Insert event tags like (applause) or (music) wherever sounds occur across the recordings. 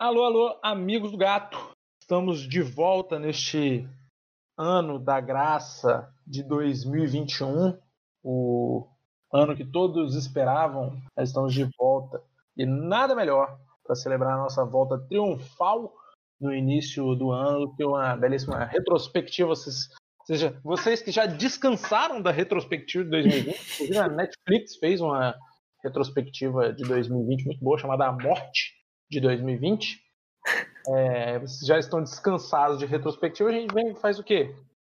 Alô, alô, amigos do gato. Estamos de volta neste ano da graça de 2021, o ano que todos esperavam. Nós estamos de volta e nada melhor para celebrar a nossa volta triunfal no início do ano que uma belíssima retrospectiva. Vocês, seja, vocês que já descansaram da retrospectiva de 2020, inclusive a Netflix fez uma retrospectiva de 2020 muito boa chamada A Morte de 2020. É, vocês já estão descansados de retrospectiva, a gente vem faz o quê?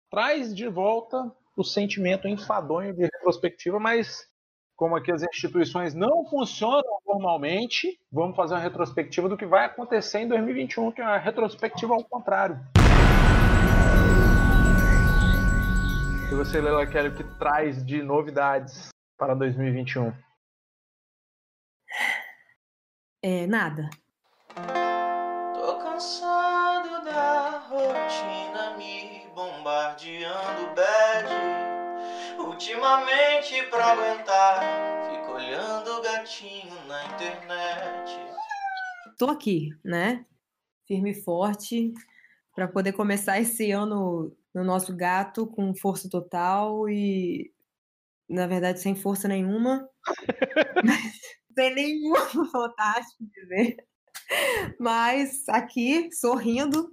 Traz de volta o sentimento enfadonho de retrospectiva, mas como aqui as instituições não funcionam normalmente, vamos fazer uma retrospectiva do que vai acontecer em 2021, que é uma retrospectiva ao contrário. E você, Leila Kelly, o que traz de novidades para 2021? É, nada. Tô cansado da rotina me bombardeando bad. Ultimamente pra aguentar, fico olhando o gatinho na internet. Tô aqui, né? Firme e forte para poder começar esse ano no nosso gato com força total e na verdade sem força nenhuma. (laughs) sem nenhuma vontade de viver. (laughs) Mas aqui, sorrindo,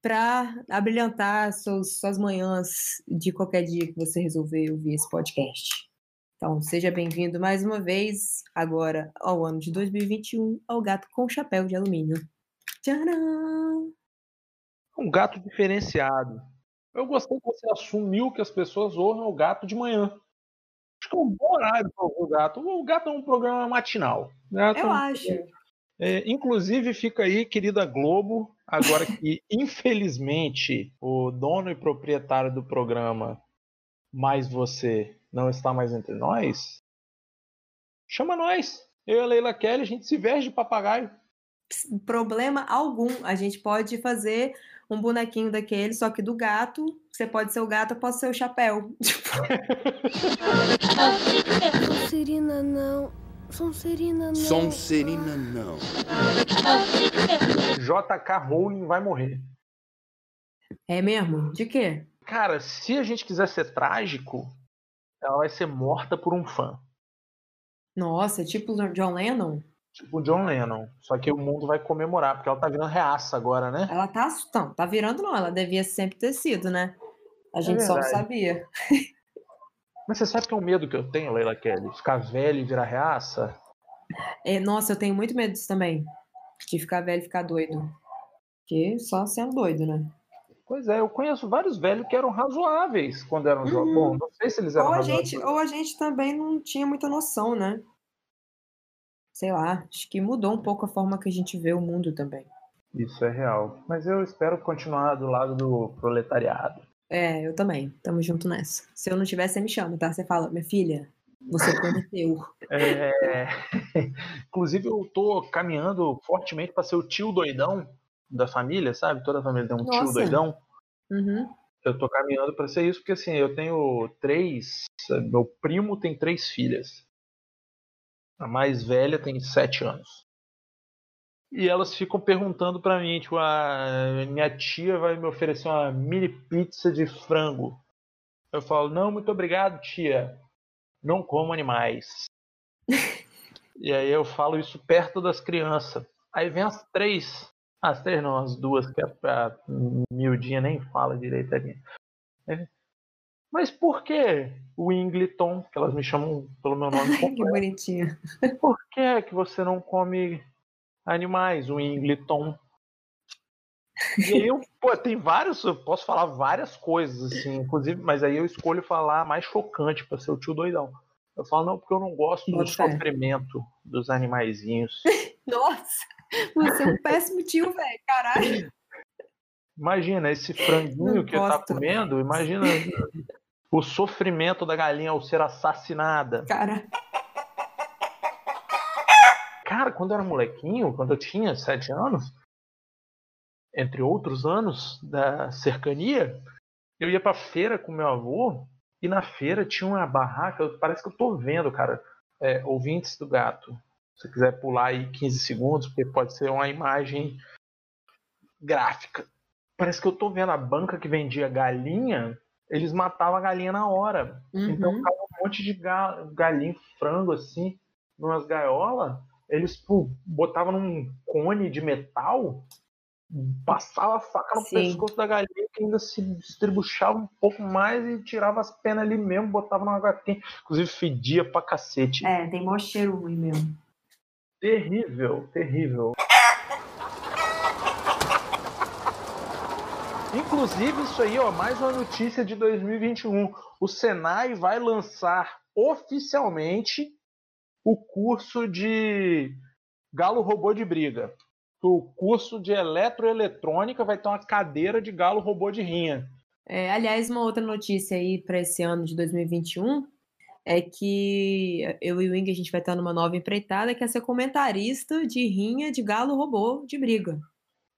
para abrilhantar suas, suas manhãs de qualquer dia que você resolver ouvir esse podcast. Então, seja bem-vindo mais uma vez, agora ao ano de 2021, ao Gato com Chapéu de Alumínio. Tcharam! Um gato diferenciado. Eu gostei que você assumiu que as pessoas ouvem o gato de manhã. Acho que é um bom horário para o gato. O gato é um programa matinal. Gato Eu um acho. É, inclusive, fica aí, querida Globo, agora que, (laughs) infelizmente, o dono e proprietário do programa, mais você, não está mais entre nós, chama nós. Eu e a Leila Kelly, a gente se veste de papagaio. Problema algum. A gente pode fazer um bonequinho daquele, só que do gato. Você pode ser o gato, eu posso ser o chapéu. (laughs) Sonserina não. Sonserina não. Sonserina não. JK Rowling vai morrer. É mesmo? De quê? Cara, se a gente quiser ser trágico, ela vai ser morta por um fã. Nossa, tipo John Lennon? Tipo o John Lennon. Só que o mundo vai comemorar, porque ela tá virando reaça agora, né? Ela tá. Não, tá virando não. Ela devia sempre ter sido, né? A gente só não sabia. Mas você sabe que é um medo que eu tenho, Leila Kelly? Ficar velho e virar reaça? É, nossa, eu tenho muito medo disso também. De ficar velho e ficar doido. Porque só sendo doido, né? Pois é, eu conheço vários velhos que eram razoáveis quando eram jovens. Uhum. Bom, não sei se eles eram Ou a, gente, ou a gente também não tinha muita noção, né? Sei lá, acho que mudou um pouco a forma que a gente vê o mundo também. Isso é real. Mas eu espero continuar do lado do proletariado. É, eu também. Tamo junto nessa. Se eu não tiver, você me chama, tá? Você fala, minha filha, você prometeu. É... (laughs) Inclusive, eu tô caminhando fortemente para ser o tio doidão da família, sabe? Toda a família tem um tio Nossa. doidão. Uhum. Eu tô caminhando para ser isso, porque assim, eu tenho três. Meu primo tem três filhas. A mais velha tem sete anos. E elas ficam perguntando pra mim, tipo, a minha tia vai me oferecer uma mini pizza de frango. Eu falo, não, muito obrigado, tia. Não como animais. (laughs) e aí eu falo isso perto das crianças. Aí vem as três. As três não, as duas, que a, a miudinha nem fala direito ali. É, Mas por que o Ingleton, que elas me chamam pelo meu nome (laughs) Ai, que bonitinho. por que, que você não come animais, o Ingleton? E aí eu, pô, tem vários, eu posso falar várias coisas, assim, inclusive, mas aí eu escolho falar mais chocante pra ser o tio doidão. Eu falo, não, porque eu não gosto do Bota fé. sofrimento dos animaizinhos. (laughs) Nossa, você é um péssimo tio, velho. Caralho. Imagina esse franguinho Não que ele tá comendo, imagina (laughs) o sofrimento da galinha ao ser assassinada. Cara, Cara, quando eu era molequinho, quando eu tinha sete anos, entre outros anos da cercania, eu ia pra feira com meu avô e na feira tinha uma barraca, parece que eu tô vendo, cara, é, ouvintes do gato. Se você quiser pular aí 15 segundos, porque pode ser uma imagem gráfica. Parece que eu tô vendo a banca que vendia galinha, eles matavam a galinha na hora. Então Uhum. ficava um monte de ga- galinha, frango assim, numas gaiolas. Eles pô, botavam num cone de metal, passava a faca no Sim. pescoço da galinha que ainda se distribuchava um pouco mais e tirava as penas ali mesmo, botava numa gatinha. Inclusive fedia pra cacete. É, tem mó cheiro ruim mesmo. Terrível, terrível. Inclusive, isso aí, ó, mais uma notícia de 2021. O Senai vai lançar oficialmente o curso de galo robô de briga. O curso de eletroeletrônica vai ter uma cadeira de galo robô de rinha. É, aliás, uma outra notícia aí para esse ano de 2021 é que eu e o Wing a gente vai estar numa nova empreitada que é ser comentarista de rinha de galo robô de briga.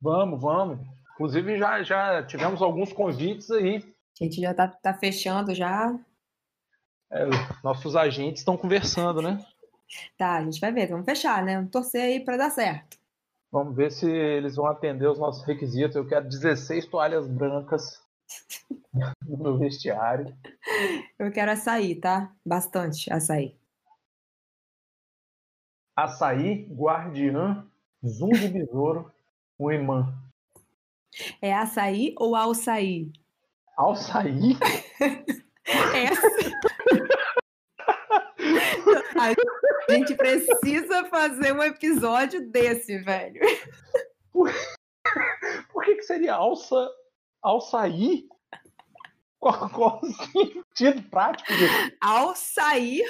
Vamos, vamos. Inclusive, já, já tivemos alguns convites aí. A gente já tá, tá fechando já. É, nossos agentes estão conversando, né? Tá, a gente vai ver, vamos fechar, né? Vamos torcer aí para dar certo. Vamos ver se eles vão atender os nossos requisitos. Eu quero 16 toalhas brancas (laughs) no meu vestiário. Eu quero açaí, tá? Bastante açaí. Açaí, guardiã, zoom de besouro, um imã. É açaí ou alçaí? Açaí? Essa. (laughs) A gente precisa fazer um episódio desse, velho. Por que, que seria alça, alçaí? Qual, qual o sentido prático disso? Ao sair,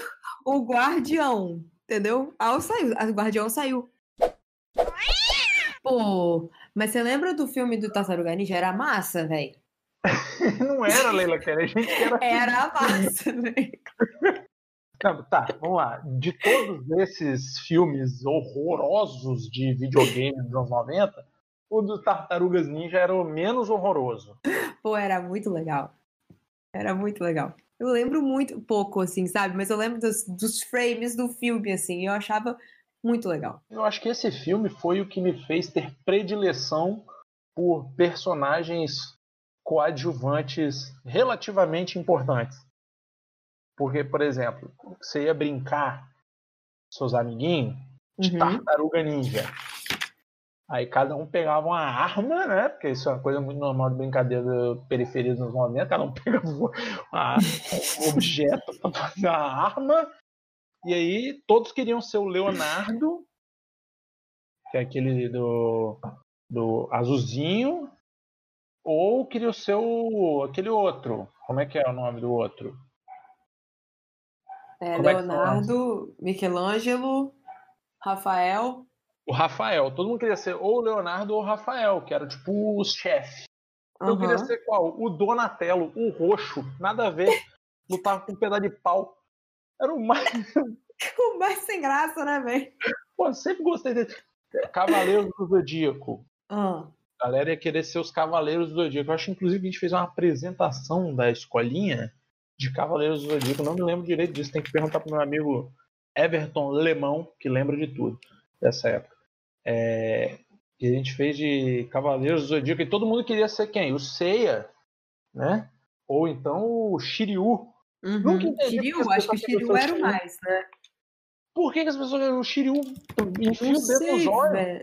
o guardião. Entendeu? Ao sair. O guardião saiu. Pô, mas você lembra do filme do Tartaruga Ninja? Era massa, velho. (laughs) Não era, Leila Kelly. A gente era Era (laughs) massa, velho. Não, tá, vamos lá. De todos esses filmes horrorosos de videogame dos anos 90, o do Tartarugas Ninja era o menos horroroso. Pô, era muito legal. Era muito legal. Eu lembro muito pouco, assim, sabe? Mas eu lembro dos, dos frames do filme, assim. Eu achava muito legal. Eu acho que esse filme foi o que me fez ter predileção por personagens coadjuvantes relativamente importantes. Porque, por exemplo, você ia brincar com seus amiguinhos de Uhum. tartaruga ninja. Aí cada um pegava uma arma, né? Porque isso é uma coisa muito normal de brincadeira periferia dos 90, cada um (laughs) pegava uma um objeto para fazer a arma. E aí todos queriam ser o Leonardo, que é aquele do, do azulzinho, ou queriam ser o, aquele outro. Como é que é o nome do outro? É, Como é que Leonardo, Michelangelo, Rafael. O Rafael. Todo mundo queria ser ou o Leonardo ou o Rafael, que era tipo os chefes. Eu queria ser qual? O Donatello, o roxo, nada a ver. (laughs) Lutava com um pedaço de pau. Era o mais. (laughs) O mais sem graça, né, velho? Pô, eu sempre gostei dele. Cavaleiros do Zodíaco. Ah, A galera ia querer ser os Cavaleiros do Zodíaco. Eu acho que inclusive a gente fez uma apresentação da escolinha de Cavaleiros do Zodíaco. Não me lembro direito disso. Tem que perguntar pro meu amigo Everton Lemão, que lembra de tudo dessa época. É, que a gente fez de Cavaleiros do Zodíaco e todo mundo queria ser quem? O Seiya, né? Ou então o Shiryu. uhum. Nunca entendi Shiryu, acho que o Shiryu era o mais, né? Por que, que as pessoas o Shiryu enfia o dedo nos olhos?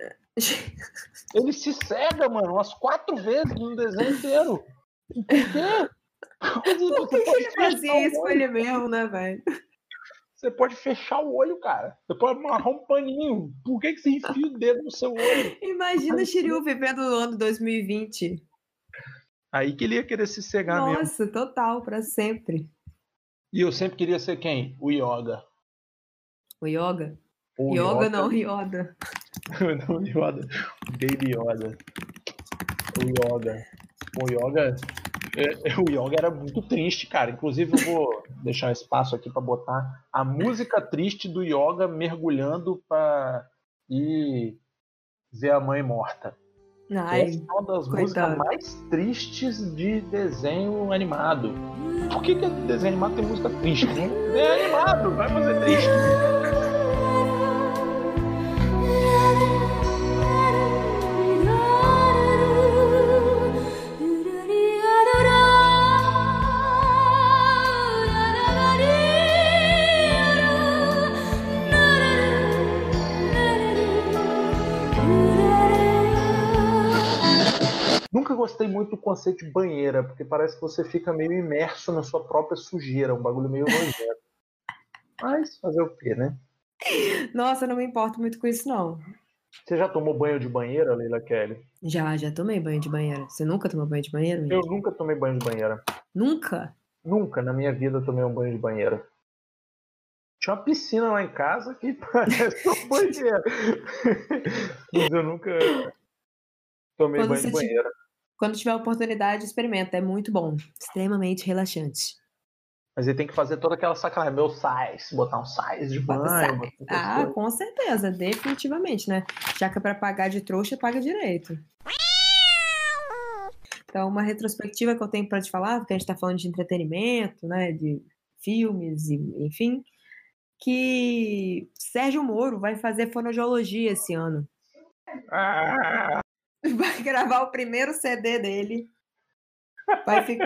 Ele se cega, mano, umas quatro vezes no desenho inteiro. (laughs) Por quê? Por que, que ele fazia isso com ele mesmo, né, velho? Você pode fechar o olho, cara. Você pode amarrar um paninho. Por que, que você enfia o dedo no seu olho? Imagina o Shiryu vivendo no ano 2020. Aí que ele ia querer se cegar mesmo. Nossa, total, pra sempre. E eu sempre queria ser quem? O Yoga. O Yoga? O Yoga não, Yoda. não, o Yoda. (laughs) Baby Yoda. O Yoga. O Yoga. É, é, o Yoga era muito triste, cara. Inclusive, eu vou deixar um espaço aqui pra botar a música triste do Yoga mergulhando pra ir ver a mãe morta. Ai, Essa é uma das coitado. músicas mais tristes de desenho animado. Por que, que desenho animado tem música triste? Desenho animado, vai fazer triste. Nunca gostei muito do conceito de banheira, porque parece que você fica meio imerso na sua própria sujeira, um bagulho meio nojento. Mas fazer o quê, né? Nossa, eu não me importo muito com isso, não. Você já tomou banho de banheira, Leila Kelly? Já, já tomei banho de banheira. Você nunca tomou banho de banheira? Eu nunca tomei banho de banheira. Nunca? Nunca na minha vida tomei um banho de banheira. Tinha uma piscina lá em casa que (laughs) parece um banheiro. Mas eu nunca tomei Quando banho de banheira. Quando tiver oportunidade, experimenta. É muito bom. Extremamente relaxante. Mas ele tem que fazer toda aquela sacanagem. Meu sais, botar um sais de banho. Ah, com certeza. Definitivamente, né? Já que é pra pagar de trouxa, paga direito. Então, uma retrospectiva que eu tenho pra te falar, porque a gente tá falando de entretenimento, né? De filmes, e, enfim. Que Sérgio Moro vai fazer fonoaudiologia esse ano. Ah, (laughs) vai gravar o primeiro CD dele. Vai, fi-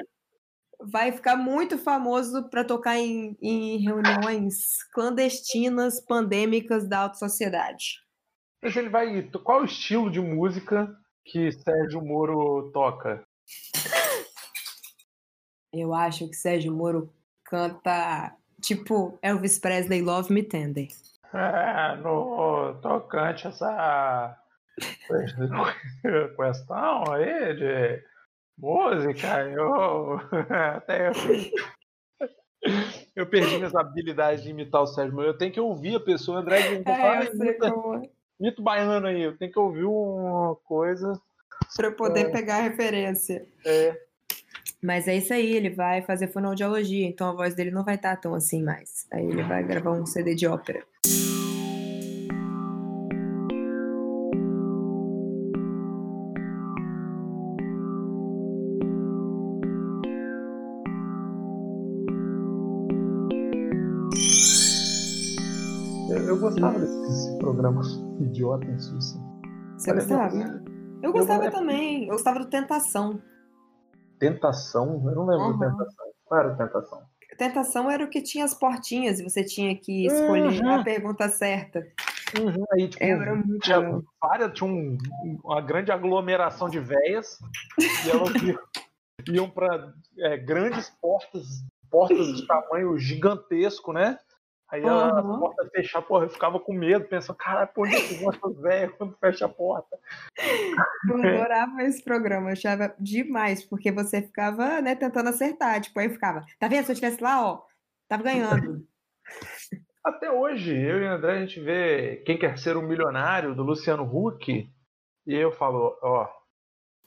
vai ficar muito famoso para tocar em, em reuniões clandestinas, pandêmicas da alta sociedade. mas ele vai. Qual o estilo de música que Sérgio Moro toca? Eu acho que Sérgio Moro canta tipo Elvis Presley Love Me Tender. É, no tocante essa questão aí de música, eu (laughs) até eu perdi minhas habilidades de imitar o Sérgio Moro. Eu tenho que ouvir a pessoa, André, É, eu sei imita, como é. imita baiano aí, eu tenho que ouvir uma coisa. Pra eu poder pegar a referência. É, Mas é isso aí, ele vai fazer fonoaudiologia, então a voz dele não vai estar tão assim mais. Aí ele vai gravar um CD de ópera. Gostava desses programas idiotas, assim. Você Olha, gostava? Eu gostava eu- também. Eu gostava do Tentação. Tentação? Eu não lembro de Uhum. Tentação. Qual era a Tentação? Tentação era o que tinha as portinhas e você tinha que escolher Uhum. a pergunta certa. Uhum, aí, tipo, Era muito tinha, legal. várias, tinha um- uma grande aglomeração de véias e elas iam, iam para grandes portas, portas de tamanho gigantesco, né? Aí a Uhum. porta fechar, porra, eu ficava com medo, pensando, caralho, por onde é que vão essas velhas quando fecha a porta? (laughs) Eu adorava esse programa, eu achava demais, porque você ficava, né, tentando acertar. Tipo, aí eu ficava, tá vendo? Se eu estivesse lá, ó, tava ganhando. (laughs) Até hoje, eu e o André, a gente vê Quem Quer Ser um Milionário, do Luciano Huck, e eu falo, ó,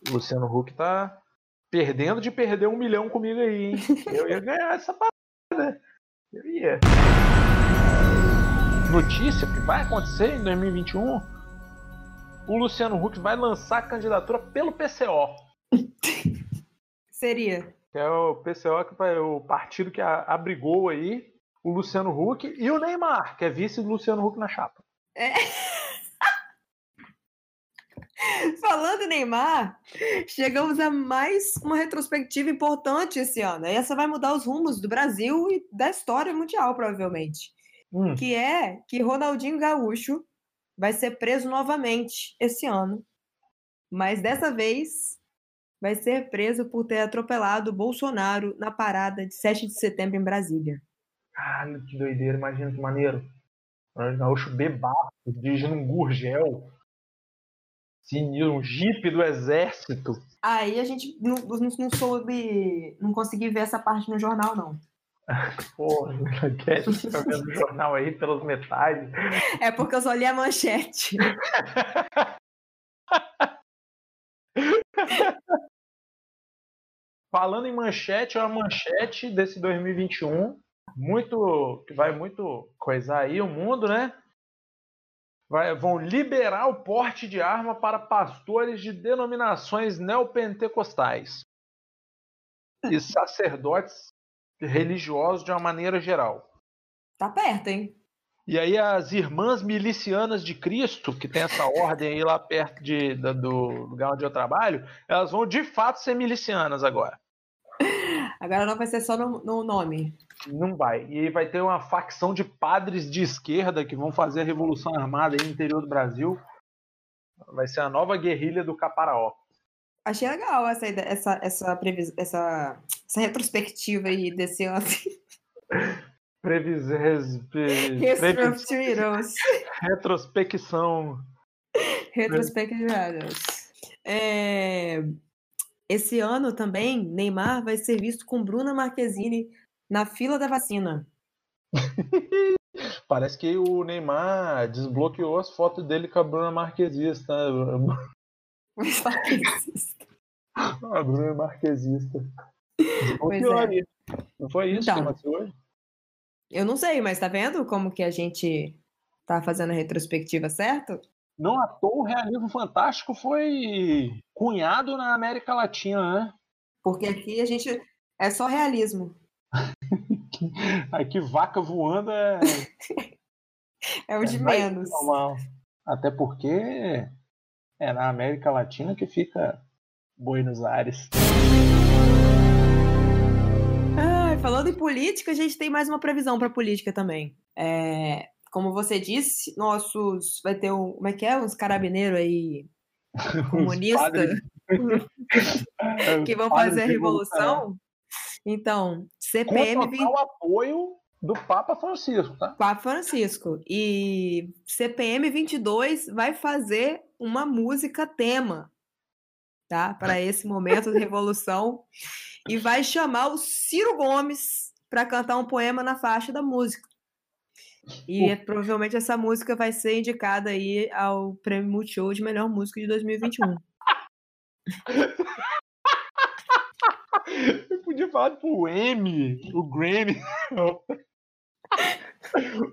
o Luciano Huck tá perdendo de perder um milhão comigo aí, hein? Eu ia ganhar essa parada. Eu ia. Notícia que vai acontecer em 2021, o Luciano Huck vai lançar a candidatura pelo PCO, (laughs) Seria. que é o PCO, que é o partido que abrigou aí o Luciano Huck e o Neymar, que é vice do Luciano Huck na chapa. (laughs) (laughs) Falando em Neymar, chegamos a mais uma retrospectiva importante esse ano. E essa vai mudar os rumos do Brasil e da história mundial, provavelmente. Hum. que é que Ronaldinho Gaúcho vai ser preso novamente esse ano. Mas dessa vez vai ser preso por ter atropelado Bolsonaro na parada de 7 de setembro em Brasília. Caralho, que doideira, imagina que maneiro. Ronaldinho Gaúcho bebaço, dirigindo um gurgel. Sinistro, um jipe do exército. Aí a gente não, não, não soube, não consegui ver essa parte no jornal, não. (laughs) Porra, quer tá vendo o jornal aí pelas metades. É porque eu só li a manchete. (laughs) Falando em manchete, é uma manchete desse 2021. Muito. que vai muito coisar aí o mundo, né? Vai- vão liberar o porte de arma para pastores de denominações neopentecostais e sacerdotes religiosos de uma maneira geral. Tá perto, hein? E aí as irmãs milicianas de Cristo, que tem essa ordem aí lá perto de, da- do lugar onde eu trabalho, elas vão de fato ser milicianas agora. Agora não vai ser só no, no nome. Não vai. E aí vai ter uma facção de padres de esquerda que vão fazer a revolução armada aí no interior do Brasil. Vai ser a nova guerrilha do Caparaó. Achei legal essa, essa, essa, previs- essa, essa retrospectiva aí desse ano. (laughs) Previs... previs-. Retrospecção. Retrospectivos. É, Esse ano também, Neymar vai ser visto com Bruna Marquezine na fila da vacina. (laughs) Parece que o Neymar desbloqueou as fotos dele com a Bruna vai que existe. A Bruna Marquesista. Pois Desbloqueou é. Não foi isso que Então. aconteceu hoje? Eu não sei, mas tá vendo como que a gente tá fazendo a retrospectiva certo? Não à toa o realismo fantástico foi cunhado na América Latina, né? Porque aqui a gente é só realismo. (laughs) Aqui vaca voando é, (laughs) É o de é menos. normal. Até porque é na América Latina que fica Buenos Aires. Ai, falando em política, a gente tem mais uma previsão para política também. É, como você disse, nossos vai ter um, como é que é, uns carabineiros aí (laughs) comunistas (laughs) que vão fazer a revolução. Então, Com CPM total 20, apoio do Papa Francisco, tá? Papa Francisco e CPM 22 vai fazer uma música tema, tá? Para (laughs) esse momento de revolução e vai chamar o Ciro Gomes para cantar um poema na faixa da música. E é- provavelmente essa música vai ser indicada aí ao Prêmio Multishow de melhor música de 2021. (laughs) Eu podia falar tipo o M, o Grammy.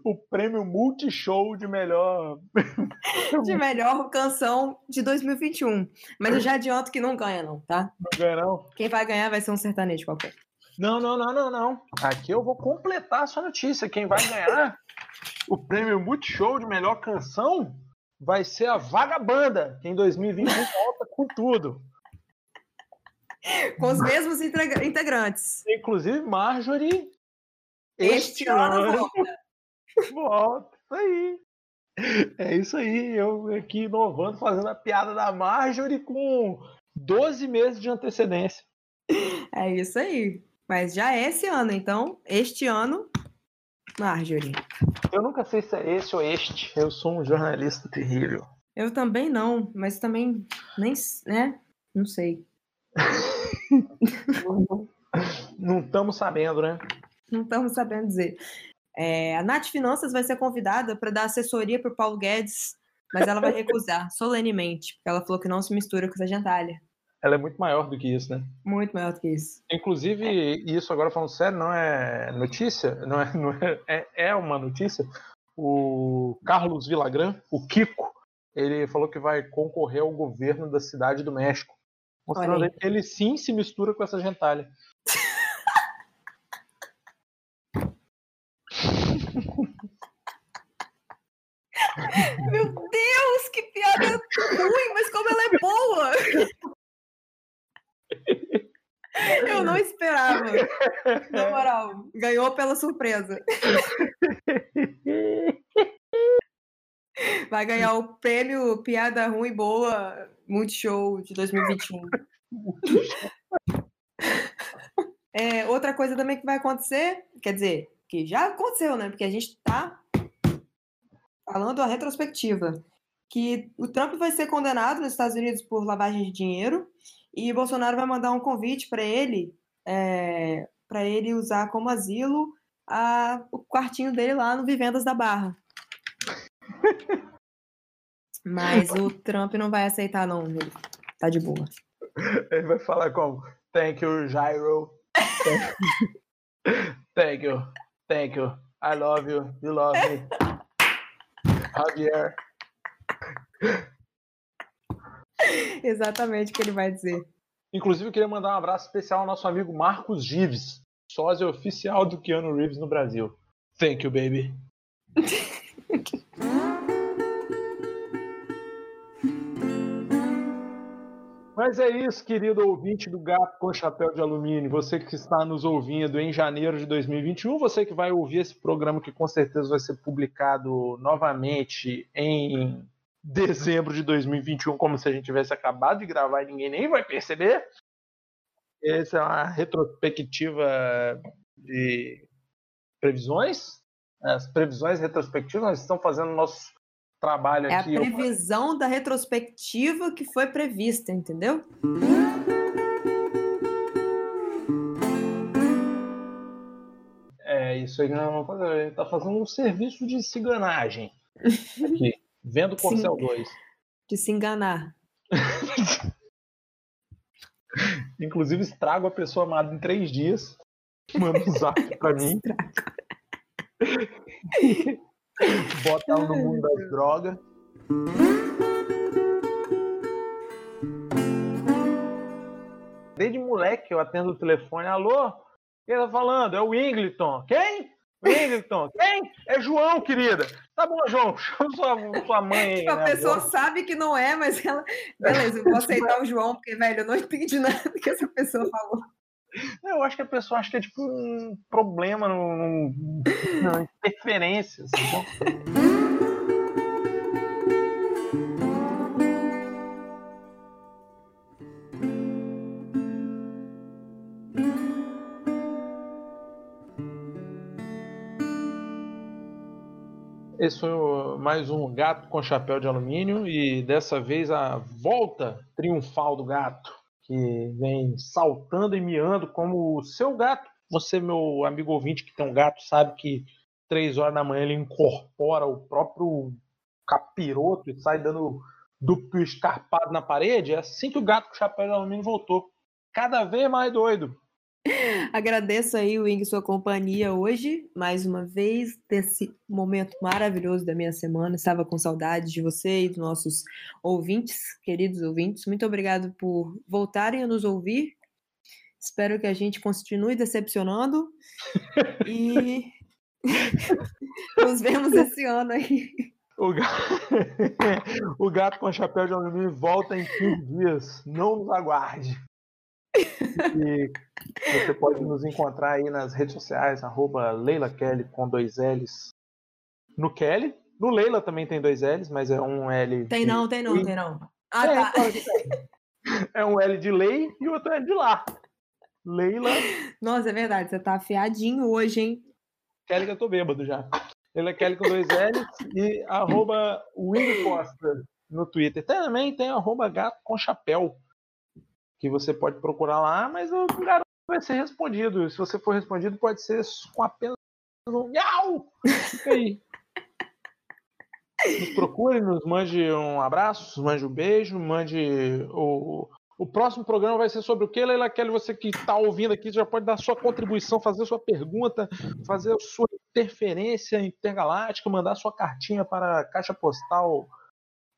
o prêmio Multishow de melhor. (laughs) De melhor canção de 2021. Mas eu já adianto que não ganha não, tá? Não ganha, não? Quem vai ganhar vai ser um sertanejo qualquer. Não, não, não, não, não. Aqui eu vou completar a sua notícia. Quem vai ganhar o prêmio Multishow de melhor canção vai ser a Vagabanda, que em 2021 (laughs) volta com tudo. Com os mesmos integra- integrantes. Inclusive Marjorie. Este ano volta. (laughs) Volta, isso aí. É isso aí, eu aqui inovando, fazendo a piada da Marjorie com 12 meses de antecedência. É isso aí. Mas já é esse ano, então, este ano, Marjorie. Eu nunca sei se é esse ou este. Eu sou um jornalista terrível. Eu também não, mas também nem, né? Não sei. (laughs) Não estamos sabendo, né? Não estamos sabendo dizer. É, a Nath Finanças vai ser convidada para dar assessoria para o Paulo Guedes, mas ela vai recusar (laughs) solenemente, porque ela falou que não se mistura com essa gentalha. Ela é muito maior do que isso, né? Muito maior do que isso. Inclusive, isso agora falando sério, não é notícia, não é, não é, é, é uma notícia. O Carlos Villagrán, o Kiko, ele falou que vai concorrer ao governo da cidade do México. Mostrando que ele sim se mistura com essa gentalha. (laughs) Meu Deus, que piada ruim, mas como ela é boa! (laughs) (laughs) Eu não esperava. Na (laughs) moral, ganhou pela surpresa. (laughs) Vai ganhar o prêmio Piada Ruim Boa Multishow de 2021. É, outra coisa também que vai acontecer, quer dizer, que já aconteceu, né? Porque a gente tá falando a retrospectiva, que o Trump vai ser condenado nos Estados Unidos por lavagem de dinheiro e Bolsonaro vai mandar um convite para ele, é, para ele usar como asilo a- o quartinho dele lá no Vivendas da Barra. Mas o Trump não vai aceitar, não. Ele tá de boa. Ele vai falar como Thank you, Gyro. Thank you. Thank you. I love you. You love me. Javier. (laughs) Exatamente o que ele vai dizer. Inclusive, eu queria mandar um abraço especial ao nosso amigo Marcos Gives, sósia oficial do Keanu Reeves no Brasil. Thank you, baby. (laughs) Mas é isso, querido ouvinte do Gato com Chapéu de Alumínio. Você que está nos ouvindo em janeiro de 2021, você que vai ouvir esse programa que com certeza vai ser publicado novamente em dezembro de 2021, como se a gente tivesse acabado de gravar e ninguém nem vai perceber. Essa é uma retrospectiva de previsões. As previsões retrospectivas, nós estamos fazendo nosso trabalho É a aqui. previsão da retrospectiva que foi prevista, entendeu? É isso aí fazer. Ele está fazendo um serviço de ciganagem. (laughs) Aqui, vendo Corcel 2. De se enganar. (laughs) Inclusive, estrago a pessoa amada em três dias. Manda um zap (laughs) pra mim. Bota ela no mundo das drogas. Desde moleque eu atendo o telefone. Alô? Quem tá falando? É o Ingleton. Quem? O Ingleton. Quem? É João, querida. Tá bom, João. (laughs) Chama sua, sua mãe aí. Tipo, a né, pessoa agora. sabe que não é, mas ela. Beleza, eu vou (laughs) aceitar o João, porque, velho, eu não entendi nada que essa pessoa falou. Eu acho que a pessoa acha que é tipo um problema, num- numa interferência. assim. (laughs) Esse foi mais um gato com chapéu de alumínio e dessa vez a volta triunfal do gato, que vem saltando e miando como o seu gato. Você, meu amigo ouvinte que tem um gato, sabe que três horas da manhã ele incorpora o próprio capiroto e sai dando duplo escarpado na parede. É assim que o gato com chapéu de alumínio voltou. Cada vez mais doido. Agradeço aí, Wing, sua companhia hoje, mais uma vez, desse momento maravilhoso da minha semana. Estava com saudade de você e dos nossos ouvintes, queridos ouvintes. Muito obrigado por voltarem a nos ouvir. Espero que a gente continue decepcionando (laughs) e (laughs) nos vemos esse ano aí. O ga- (laughs) o gato com chapéu de alumínio volta em 15 dias. Não nos aguarde. E você pode nos encontrar aí nas redes sociais, arroba Leila Kelly com dois L's. No Kelly. No Leila também tem dois L's, mas é um L. Tem de- não, tem não, tem não. Ah, É, tá. que tem. É um L de lei e outro L de lá. Leila Nossa, é verdade, você tá afiadinho hoje, hein? Kelly que eu tô bêbado já. Leila Kelly com dois L's e arroba Willy Costa no Twitter. Também tem arroba gato com chapéu. Que você pode procurar lá, mas garanto que vai ser respondido. Se você for respondido, pode ser com apenas um miau! Fica aí. Nos procure, nos mande um abraço, mande um beijo, mande o. O próximo programa vai ser sobre o que, Leila Kelly? Você que está ouvindo aqui já pode dar sua contribuição, fazer sua pergunta, fazer sua interferência intergaláctica, mandar sua cartinha para a Caixa Postal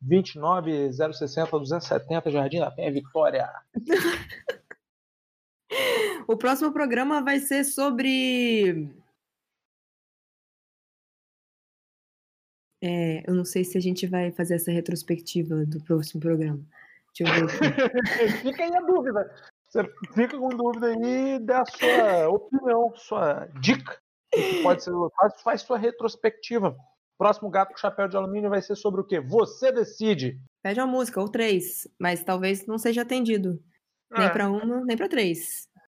29060 270 Jardim da Penha, Vitória. (laughs) O próximo programa vai ser sobre. É, eu não sei se a gente vai fazer essa retrospectiva do próximo programa. Deixa eu ver aqui. (laughs) Fica aí a dúvida. Você fica com dúvida aí e dá a sua opinião, sua dica. Pode ser, faz, faz sua retrospectiva. Próximo gato com chapéu de alumínio vai ser sobre o quê? Você decide. Pede uma música, ou três, mas talvez não seja atendido. Nem É. para uma, nem para três.